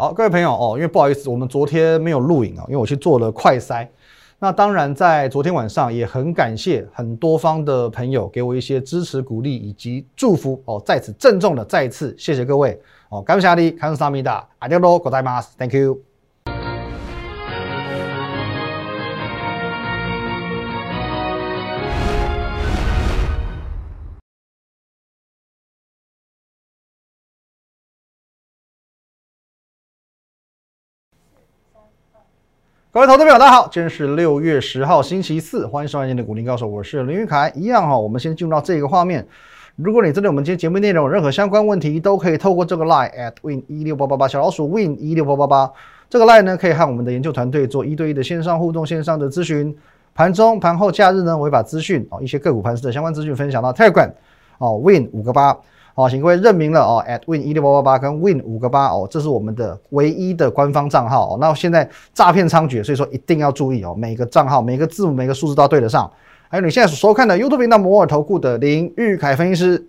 好，各位朋友哦，因为不好意思，我们昨天没有录影啊，因为我去做了快筛。那当然，在昨天晚上也很感谢很多方的朋友给我一些支持、鼓励以及祝福哦，在此郑重的再一次谢谢各位哦，感谢你，感谢萨米达，阿迪罗，ございます，Thank you。 各位投资朋友，大家好，今天是六月十号，星期四，欢迎收看今天的股林高手，我是林玉凯。一样哈，我们先进入到这个画面。如果你针对我们今天节目内容有任何相关问题，都可以透过这个 line at win 一六八八八小老鼠 win 一六八八八这个 line 呢，可以和我们的研究团队做一对一的线上互动、线上的咨询。盘中、盘后、假日呢，我会把资讯哦，一些个股盘势的相关资讯分享到 Telegram 哦，win 五个八。好，请各位认明了哦，at win 一六八八八跟 win 五个八哦，这是我们的唯一的官方账号哦。那现在诈骗猖獗，所以说一定要注意哦，每个账号、每个字母、每个数字都要对得上。还有你现在所收看的 YouTube 频道摩尔投顾的林玉凯分析师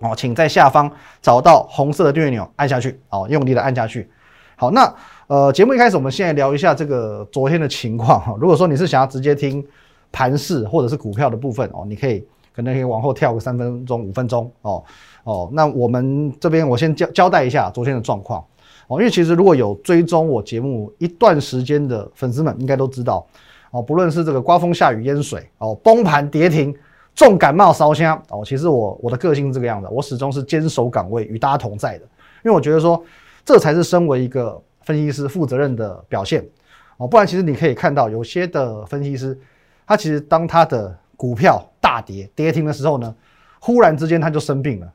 哦，请在下方找到红色的订阅钮，按下去哦，用力的按下去。好，那呃，节目一开始，我们现在聊一下这个昨天的情况哈。如果说你是想要直接听盘势或者是股票的部分哦，你可以可能可以往后跳个三分钟、五分钟哦。哦，那我们这边我先交交代一下昨天的状况哦，因为其实如果有追踪我节目一段时间的粉丝们，应该都知道哦，不论是这个刮风下雨淹水哦，崩盘跌停，重感冒烧香哦，其实我我的个性是这个样子，我始终是坚守岗位与大家同在的，因为我觉得说这才是身为一个分析师负责任的表现哦，不然其实你可以看到有些的分析师，他其实当他的股票大跌跌停的时候呢，忽然之间他就生病了。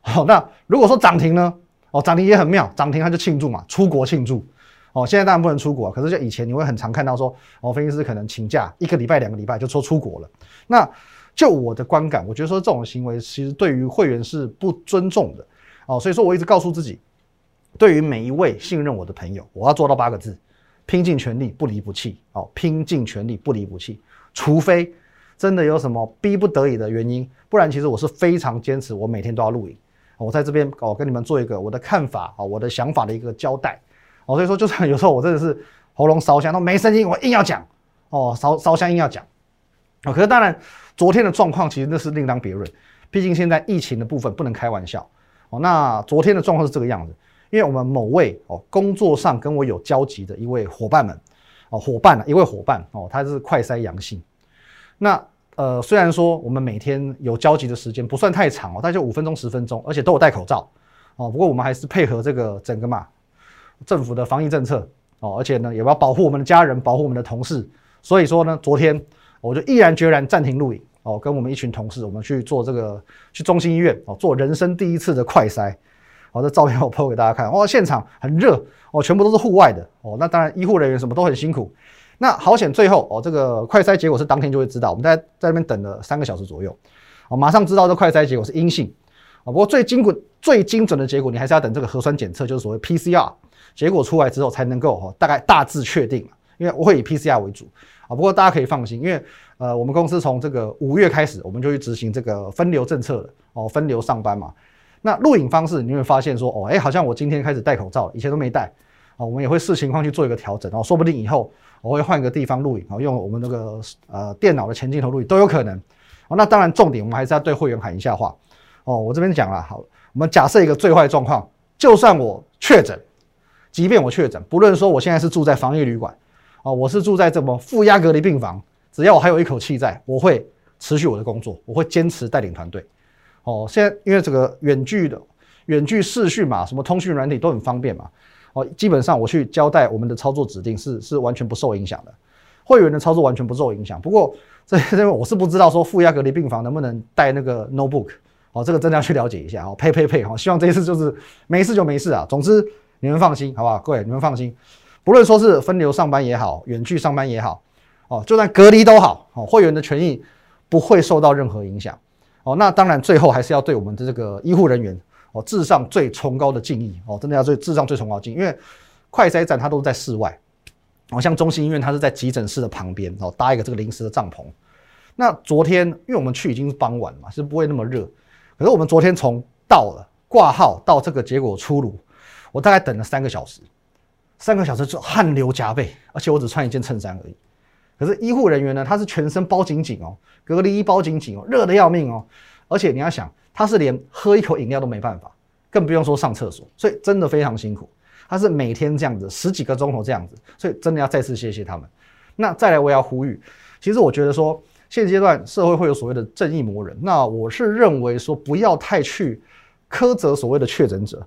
好，那如果说涨停呢？哦，涨停也很妙，涨停他就庆祝嘛，出国庆祝。哦，现在当然不能出国，可是就以前你会很常看到说，哦，分析师可能请假一个礼拜、两个礼拜就说出国了。那就我的观感，我觉得说这种行为其实对于会员是不尊重的。哦，所以说我一直告诉自己，对于每一位信任我的朋友，我要做到八个字：拼尽全力，不离不弃。哦，拼尽全力，不离不弃，除非真的有什么逼不得已的原因，不然其实我是非常坚持，我每天都要录影。我在这边哦，跟你们做一个我的看法啊，我的想法的一个交代哦。所以说，就算 有时候我真的是喉咙烧香都没声音，我硬要讲哦，烧烧香硬要讲哦。可是当然，昨天的状况其实那是另当别论，毕竟现在疫情的部分不能开玩笑哦。那昨天的状况是这个样子，因为我们某位哦工作上跟我有交集的一位伙伴们哦，伙伴啊，一位伙伴哦，他是快筛阳性，那。呃，虽然说我们每天有交集的时间不算太长哦，大概就五分钟、十分钟，而且都有戴口罩哦。不过我们还是配合这个整个嘛政府的防疫政策哦，而且呢也要保护我们的家人、保护我们的同事。所以说呢，昨天我就毅然决然暂停录影哦，跟我们一群同事，我们去做这个去中心医院哦，做人生第一次的快筛。好，这照片我 po 给大家看哦，现场很热哦，全部都是户外的哦。那当然医护人员什么都很辛苦。那好险，最后哦，这个快筛结果是当天就会知道。我们在在那边等了三个小时左右，哦，马上知道这快筛结果是阴性，啊，不过最精准、最精准的结果，你还是要等这个核酸检测，就是所谓 PCR 结果出来之后才能够哦，大概大致确定因为我会以 PCR 为主，啊，不过大家可以放心，因为呃，我们公司从这个五月开始，我们就去执行这个分流政策了，哦，分流上班嘛。那录影方式你会发现说，哦，哎，好像我今天开始戴口罩了，以前都没戴，啊，我们也会视情况去做一个调整，哦，说不定以后。我会换个地方录影，哦，用我们那个呃电脑的前镜头录影都有可能。哦，那当然重点我们还是要对会员喊一下话。哦，我这边讲了，好，我们假设一个最坏状况，就算我确诊，即便我确诊，不论说我现在是住在防疫旅馆，哦，我是住在这么负压隔离病房，只要我还有一口气在，我会持续我的工作，我会坚持带领团队。哦，现在因为这个远距的远距视讯嘛，什么通讯软体都很方便嘛。哦，基本上我去交代我们的操作指令是是完全不受影响的，会员的操作完全不受影响。不过这这我是不知道说负压隔离病房能不能带那个 notebook，哦，这个真的要去了解一下哦。呸呸呸！哦，希望这一次就是没事就没事啊。总之你们放心，好不好？各位你们放心，不论说是分流上班也好，远距上班也好，哦，就算隔离都好，哦，会员的权益不会受到任何影响。哦，那当然最后还是要对我们的这个医护人员。哦，至上最崇高的敬意哦，真的要最至上最崇高的敬，因为快筛站它都是在室外，哦，像中心医院它是在急诊室的旁边哦，搭一个这个临时的帐篷。那昨天因为我们去已经是傍晚嘛，是不会那么热，可是我们昨天从到了挂号到这个结果出炉，我大概等了三个小时，三个小时就汗流浃背，而且我只穿一件衬衫而已。可是医护人员呢，他是全身包紧紧哦，隔离衣包紧紧哦，热的要命哦。而且你要想，他是连喝一口饮料都没办法，更不用说上厕所，所以真的非常辛苦。他是每天这样子十几个钟头这样子，所以真的要再次谢谢他们。那再来，我要呼吁，其实我觉得说现阶段社会会有所谓的正义魔人，那我是认为说不要太去苛责所谓的确诊者。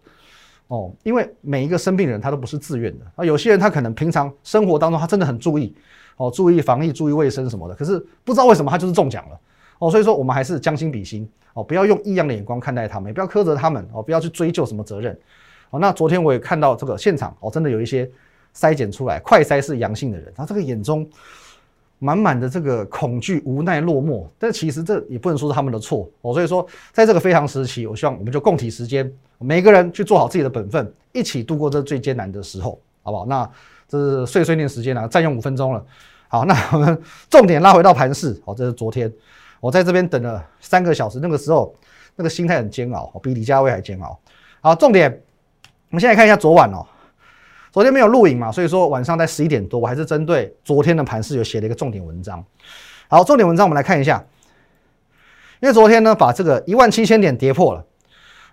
哦，因为每一个生病人他都不是自愿的啊，有些人他可能平常生活当中他真的很注意，哦，注意防疫、注意卫生什么的，可是不知道为什么他就是中奖了，哦，所以说我们还是将心比心，哦，不要用异样的眼光看待他们，也不要苛责他们，哦，不要去追究什么责任，哦，那昨天我也看到这个现场，哦，真的有一些筛检出来快筛是阳性的人，他这个眼中。满满的这个恐惧、无奈、落寞，但其实这也不能说是他们的错哦。所以说，在这个非常时期，我希望我们就共体时间，每个人去做好自己的本分，一起度过这最艰难的时候，好不好？那这是碎碎念时间啊，占用五分钟了。好，那我们重点拉回到盘市。好，这是昨天我在这边等了三个小时，那个时候那个心态很煎熬，比李佳薇还煎熬。好，重点，我们现在看一下昨晚哦。昨天没有录影嘛，所以说晚上在十一点多，我还是针对昨天的盘势有写了一个重点文章。好，重点文章我们来看一下，因为昨天呢把这个一万七千点跌破了，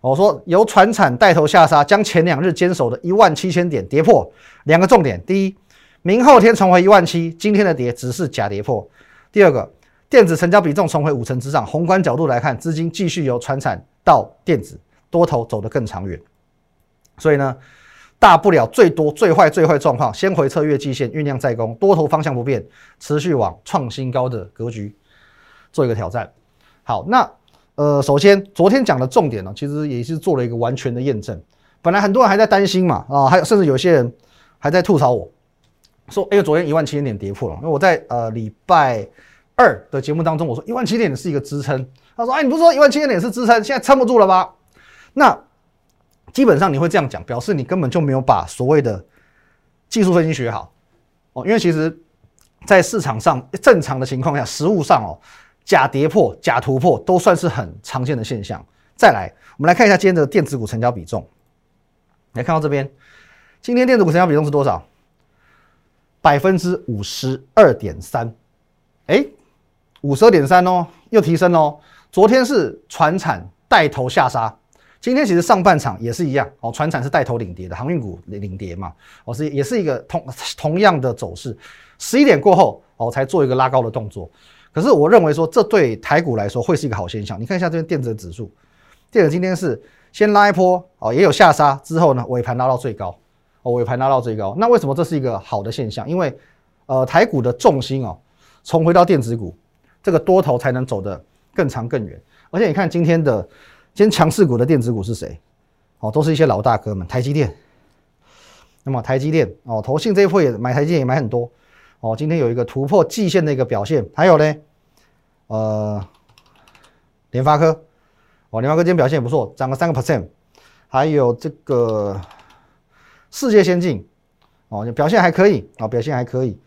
我说由船产带头下杀，将前两日坚守的一万七千点跌破。两个重点，第一，明后天重回一万七，今天的跌只是假跌破。第二个，电子成交比重重回五成之上，宏观角度来看，资金继续由船产到电子，多头走得更长远。所以呢。大不了最多最坏最坏状况，先回测月季线酝酿再攻，多头方向不变，持续往创新高的格局做一个挑战。好，那呃，首先昨天讲的重点呢，其实也是做了一个完全的验证。本来很多人还在担心嘛，啊，还有甚至有些人还在吐槽我说，哎，昨天一万七千点跌破了。因为我在呃礼拜二的节目当中，我说一万七千点是一个支撑。他说，哎，你不是说一万七千点是支撑，现在撑不住了吗？那。基本上你会这样讲，表示你根本就没有把所谓的技术分析学好哦。因为其实，在市场上正常的情况下，实物上哦，假跌破、假突破都算是很常见的现象。再来，我们来看一下今天的电子股成交比重。来看到这边，今天电子股成交比重是多少？百分之五十二点三。哎，五十二点三哦，又提升哦。昨天是船产带头下杀。今天其实上半场也是一样哦，船产是带头领跌的，航运股领跌嘛，哦是也是一个同同样的走势。十一点过后哦才做一个拉高的动作，可是我认为说这对台股来说会是一个好现象。你看一下这边电子指数，电子今天是先拉一波哦，也有下杀之后呢尾盘拉到最高哦，尾盘拉到最高。那为什么这是一个好的现象？因为呃台股的重心哦重回到电子股，这个多头才能走得更长更远。而且你看今天的。今天强势股的电子股是谁？哦，都是一些老大哥们，台积电。那么台积电哦，投信这一波也买台积电也买很多哦。今天有一个突破季线的一个表现，还有呢，呃，联发科哦，联发科今天表现也不错，涨了三个 percent。还有这个世界先进哦，表现还可以哦，表现还可以。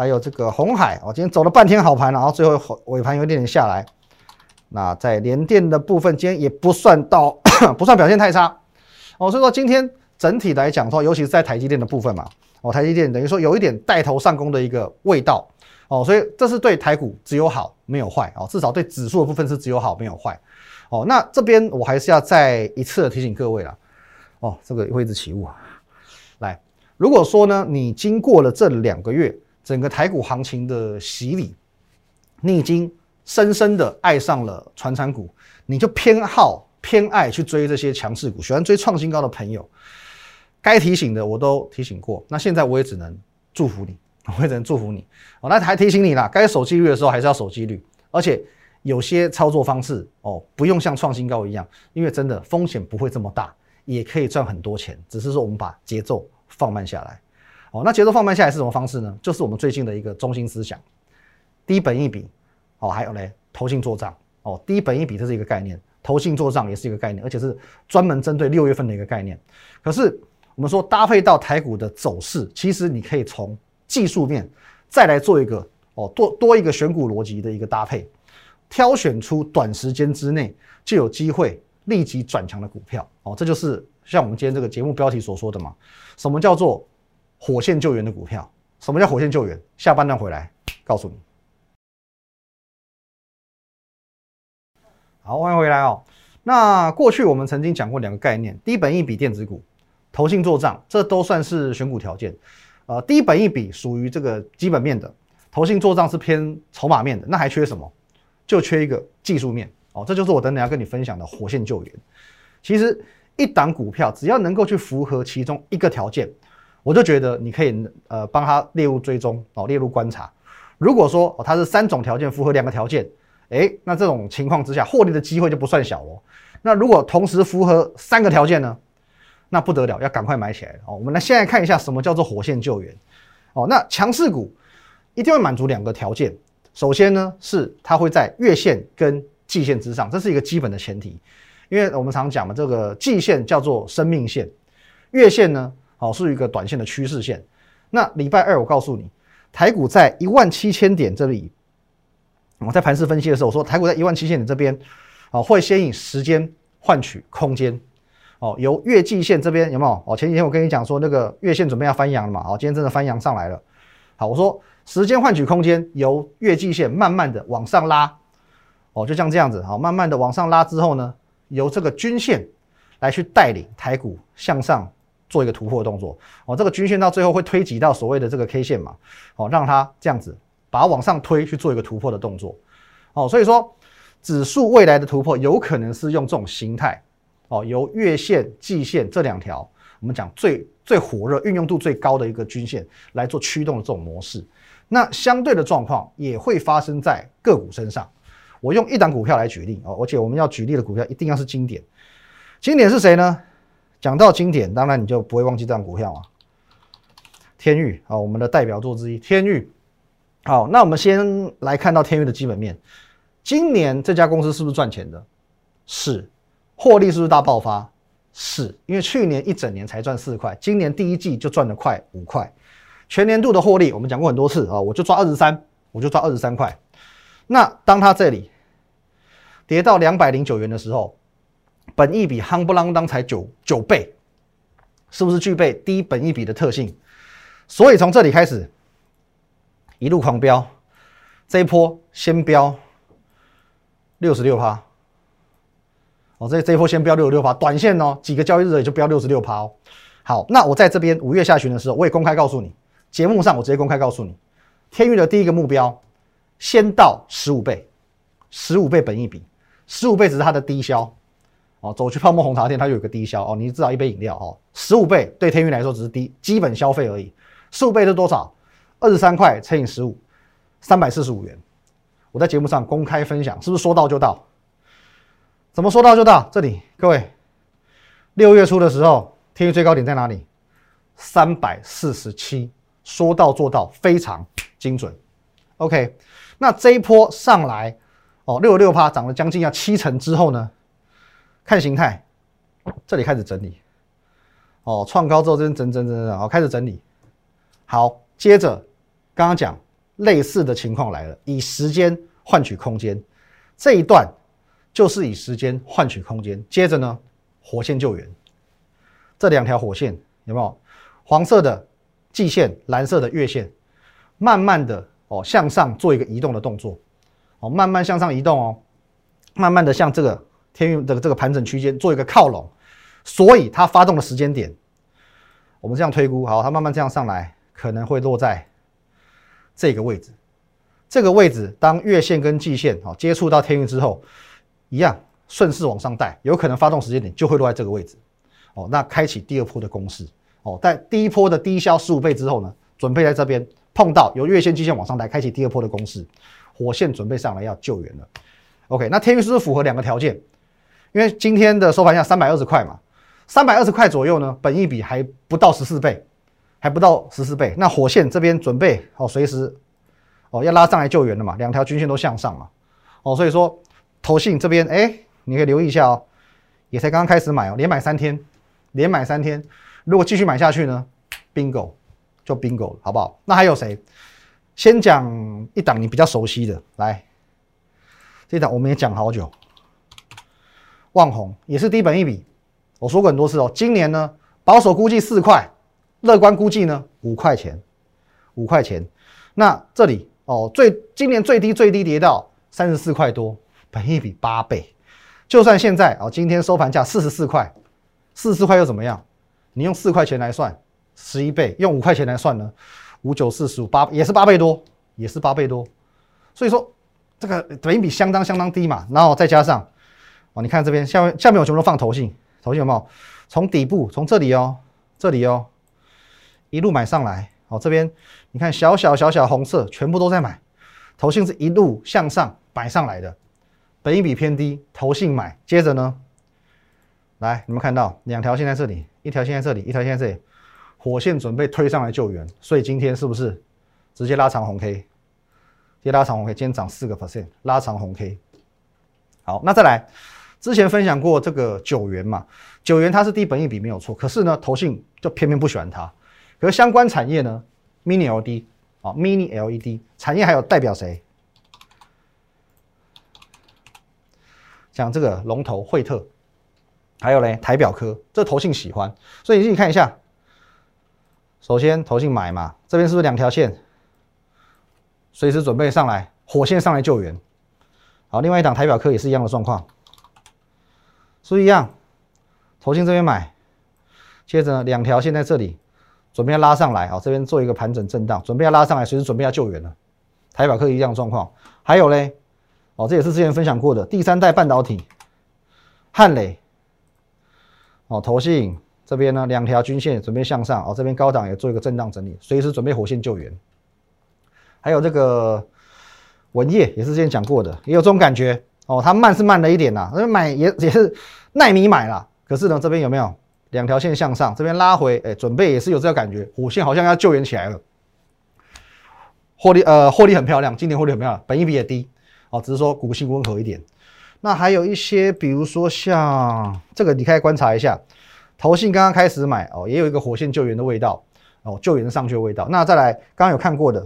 还有这个红海哦，今天走了半天好盘，然后最后尾盘有点点下来。那在联电的部分，今天也不算到，不算表现太差哦。所以说今天整体来讲的话，尤其是在台积电的部分嘛，哦，台积电等于说有一点带头上攻的一个味道哦，所以这是对台股只有好没有坏哦，至少对指数的部分是只有好没有坏哦。那这边我还是要再一次的提醒各位了哦，这个位置起雾啊，来，如果说呢，你经过了这两个月整个台股行情的洗礼，你已经。深深的爱上了传产股，你就偏好偏爱去追这些强势股，喜欢追创新高的朋友，该提醒的我都提醒过，那现在我也只能祝福你，我也只能祝福你。哦，那还提醒你啦，该守纪律的时候还是要守纪律，而且有些操作方式哦，不用像创新高一样，因为真的风险不会这么大，也可以赚很多钱，只是说我们把节奏放慢下来。哦，那节奏放慢下来是什么方式呢？就是我们最近的一个中心思想，低本一笔。哦，还有呢，投信做账哦，低本一笔这是一个概念，投信做账也是一个概念，而且是专门针对六月份的一个概念。可是我们说搭配到台股的走势，其实你可以从技术面再来做一个哦多多一个选股逻辑的一个搭配，挑选出短时间之内就有机会立即转强的股票哦，这就是像我们今天这个节目标题所说的嘛，什么叫做火线救援的股票。什么叫火线救援？下半段回来告诉你。好，欢迎回来哦。那过去我们曾经讲过两个概念：低本一笔电子股、投信做账，这都算是选股条件。呃，低本一笔属于这个基本面的，投信做账是偏筹码面的。那还缺什么？就缺一个技术面哦。这就是我等等要跟你分享的火线救援。其实一档股票只要能够去符合其中一个条件，我就觉得你可以呃帮他列入追踪哦，列入观察。如果说哦它是三种条件符合两个条件。哎，那这种情况之下，获利的机会就不算小哦。那如果同时符合三个条件呢？那不得了，要赶快买起来哦。我们来现在看一下什么叫做火线救援哦。那强势股一定会满足两个条件，首先呢是它会在月线跟季线之上，这是一个基本的前提。因为我们常讲嘛，这个季线叫做生命线，月线呢，哦是一个短线的趋势线。那礼拜二我告诉你，台股在一万七千点这里。我在盘势分析的时候，我说台股在一万七千点这边，啊，会先以时间换取空间，哦，由月季线这边有没有？哦，前几天我跟你讲说那个月线准备要翻阳了嘛，哦，今天真的翻阳上来了。好，我说时间换取空间，由月季线慢慢的往上拉，哦，就像这样子，好，慢慢的往上拉之后呢，由这个均线来去带领台股向上做一个突破动作，哦，这个均线到最后会推挤到所谓的这个 K 线嘛，哦，让它这样子。把它往上推去做一个突破的动作，哦，所以说指数未来的突破有可能是用这种形态，哦，由月线、季线这两条，我们讲最最火热、运用度最高的一个均线来做驱动的这种模式。那相对的状况也会发生在个股身上。我用一档股票来举例哦，而且我们要举例的股票一定要是经典。经典是谁呢？讲到经典，当然你就不会忘记这张股票啊，天域啊，我们的代表作之一，天域。好，那我们先来看到天域的基本面。今年这家公司是不是赚钱的？是，获利是不是大爆发？是，因为去年一整年才赚四块，今年第一季就赚了快五块，全年度的获利我们讲过很多次啊，我就抓二十三，我就抓二十三块。那当它这里跌到两百零九元的时候，本益比夯不啷当才九九倍，是不是具备低本益比的特性？所以从这里开始。一路狂飙，这一波先飙六十六趴，哦，这这一波先飙六十六趴，短线哦，几个交易日也就飙六十六趴哦。好，那我在这边五月下旬的时候，我也公开告诉你，节目上我直接公开告诉你，天域的第一个目标先到十五倍，十五倍本益比，十五倍只是它的低消哦，走去泡沫红茶店，它有一个低消哦，你至少一杯饮料哦，十五倍对天域来说只是低基本消费而已，十五倍是多少？二十三块乘以十五，三百四十五元。我在节目上公开分享，是不是说到就到？怎么说到就到？这里各位，六月初的时候，天域最高点在哪里？三百四十七，说到做到，非常精准。OK，那这一波上来，哦，六六趴涨了将近要七成之后呢？看形态，这里开始整理。哦，创高之后这边整整整整，哦，开始整理。好，接着。刚刚讲类似的情况来了，以时间换取空间，这一段就是以时间换取空间。接着呢，火线救援，这两条火线有没有？黄色的季线，蓝色的月线，慢慢的哦向上做一个移动的动作，哦慢慢向上移动哦，慢慢的向这个天运的这个盘整区间做一个靠拢，所以它发动的时间点，我们这样推估，好，它慢慢这样上来，可能会落在。这个位置，这个位置，当月线跟季线啊接触到天运之后，一样顺势往上带，有可能发动时间点就会落在这个位置，哦，那开启第二波的攻势，哦，在第一波的低消十五倍之后呢，准备在这边碰到有月线、季线往上带，开启第二波的攻势，火线准备上来要救援了。OK，那天运是不是符合两个条件？因为今天的收盘价三百二十块嘛，三百二十块左右呢，本益比还不到十四倍。还不到十四倍，那火线这边准备哦，随时哦要拉上来救援了嘛，两条均线都向上嘛，哦，所以说投信这边哎，你可以留意一下哦，也才刚刚开始买哦，连买三天，连买三天，如果继续买下去呢，bingo 就 bingo 了，好不好？那还有谁？先讲一档你比较熟悉的，来，这档我们也讲好久，旺宏也是低本一笔，我说过很多次哦，今年呢保守估计四块。乐观估计呢五块钱，五块钱。那这里哦，最今年最低最低跌到三十四块多，本一比八倍。就算现在哦，今天收盘价四十四块，四十四块又怎么样？你用四块钱来算，十一倍；用五块钱来算呢，五九四十五八也是八倍多，也是八倍多。所以说这个本一比相当相当低嘛。然后再加上你看这边下面下面我全部都放头信，头信有没有？从底部从这里哦，这里哦，一路买上来。哦，这边你看小小小小红色，全部都在买，投信是一路向上摆上来的，本一比偏低，投信买，接着呢，来你们看到两条线在这里，一条线在这里，一条线在这里，火线准备推上来救援，所以今天是不是直接拉长红 K，直接拉长红 K，今天涨四个 percent，拉长红 K。好，那再来，之前分享过这个九元嘛，九元它是低本一比没有错，可是呢，投信就偏偏不喜欢它。可是相关产业呢？Mini LED 啊，Mini LED 产业还有代表谁？像这个龙头惠特，还有嘞台表科，这投信喜欢，所以你自己看一下。首先投信买嘛，这边是不是两条线？随时准备上来，火线上来救援。好，另外一档台表科也是一样的状况，是一样？投信这边买，接着两条线在这里。准备要拉上来啊，这边做一个盘整震荡，准备要拉上来，随时准备要救援了。台表科一样状况，还有嘞，哦，这也是之前分享过的第三代半导体，汉磊，哦，投信这边呢两条均线准备向上，哦，这边高档也做一个震荡整理，随时准备火线救援。还有这个文业也是之前讲过的，也有这种感觉哦，它慢是慢了一点呐，那买也也是奈米买了，可是呢这边有没有？两条线向上，这边拉回，哎，准备也是有这个感觉，火线好像要救援起来了。获利，呃，获利很漂亮，今年获利很漂亮，本益比也低，哦，只是说股性温和一点。那还有一些，比如说像这个，你可以观察一下，投信刚刚开始买，哦，也有一个火线救援的味道，哦，救援上去的味道。那再来，刚刚有看过的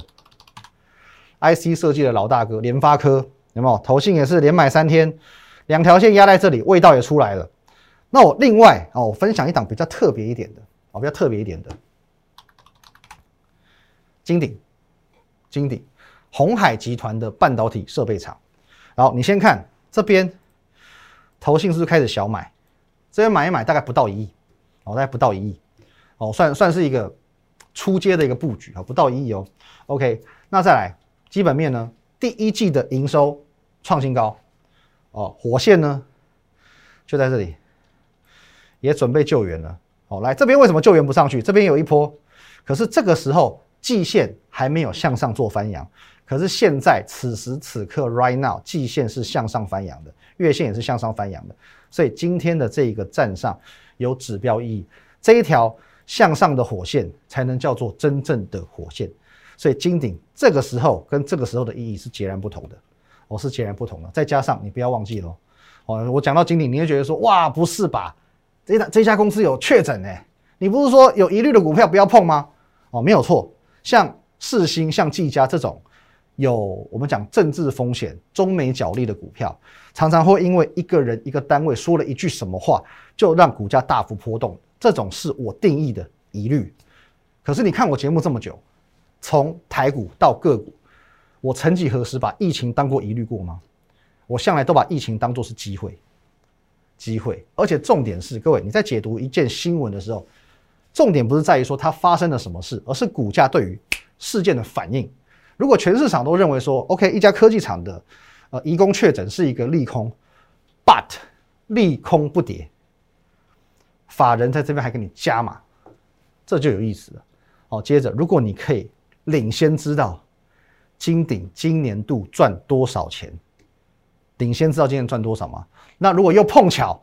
，IC 设计的老大哥联发科，有没有？投信也是连买三天，两条线压在这里，味道也出来了。那我另外哦，我分享一档比较特别一点的哦，比较特别一点的金鼎，金鼎，红海集团的半导体设备厂。然后你先看这边，投信是不是开始小买？这边买一买大概不到一亿哦，大概不到一亿哦，算算是一个出街的一个布局啊，不到一亿哦。OK，那再来基本面呢？第一季的营收创新高哦，火线呢？就在这里。也准备救援了，好，来这边为什么救援不上去？这边有一波，可是这个时候季线还没有向上做翻扬，可是现在此时此刻 right now 季线是向上翻扬的，月线也是向上翻扬的，所以今天的这一个站上有指标意义，这一条向上的火线才能叫做真正的火线，所以金顶这个时候跟这个时候的意义是截然不同的，哦，是截然不同的，再加上你不要忘记喽，哦，我讲到金顶，你会觉得说哇，不是吧？这家这家公司有确诊呢？你不是说有疑虑的股票不要碰吗？哦，没有错，像世星、像技嘉这种有我们讲政治风险、中美角力的股票，常常会因为一个人、一个单位说了一句什么话，就让股价大幅波动。这种是我定义的疑虑。可是你看我节目这么久，从台股到个股，我曾几何时把疫情当过疑虑过吗？我向来都把疫情当作是机会。机会，而且重点是，各位你在解读一件新闻的时候，重点不是在于说它发生了什么事，而是股价对于事件的反应。如果全市场都认为说，OK，一家科技厂的呃移工确诊是一个利空，but 利空不跌，法人在这边还给你加码，这就有意思了。好，接着如果你可以领先知道金鼎今年度赚多少钱，领先知道今年赚多少吗？那如果又碰巧，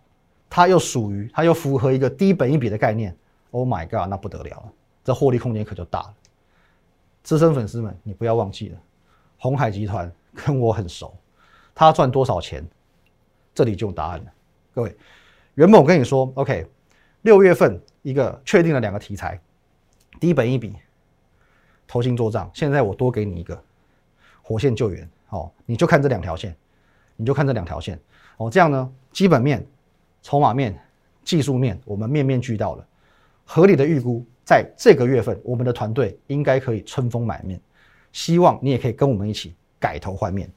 它又属于，它又符合一个低本一笔的概念，Oh my god，那不得了了，这获利空间可就大了。资深粉丝们，你不要忘记了，红海集团跟我很熟，他赚多少钱，这里就有答案了。各位，原本我跟你说，OK，六月份一个确定了两个题材，低本一笔，投新做账，现在我多给你一个火线救援，哦，你就看这两条线，你就看这两条线。哦，这样呢，基本面、筹码面、技术面，我们面面俱到了，合理的预估，在这个月份，我们的团队应该可以春风满面。希望你也可以跟我们一起改头换面。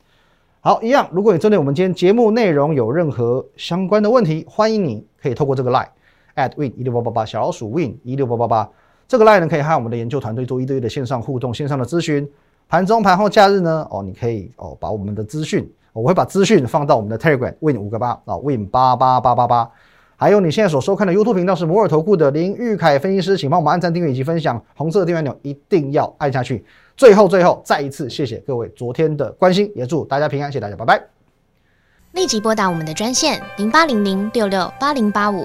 好，一样，如果你针对我们今天节目内容有任何相关的问题，欢迎你可以透过这个 line at win 一六八八八小老鼠 win 一六八八八这个 line 呢，可以和我们的研究团队做一对一的线上互动、线上的咨询。盘中、盘后、假日呢，哦，你可以哦把我们的资讯，我会把资讯放到我们的 Telegram win 五个八啊 win 八八八八八。还有你现在所收看的 YouTube 频道是摩尔投顾的林玉凯分析师，请帮我们按赞、订阅以及分享，红色的订阅钮一定要按下去。最后，最后，再一次谢谢各位昨天的关心，也祝大家平安，谢谢大家，拜拜。立即拨打我们的专线零八零零六六八零八五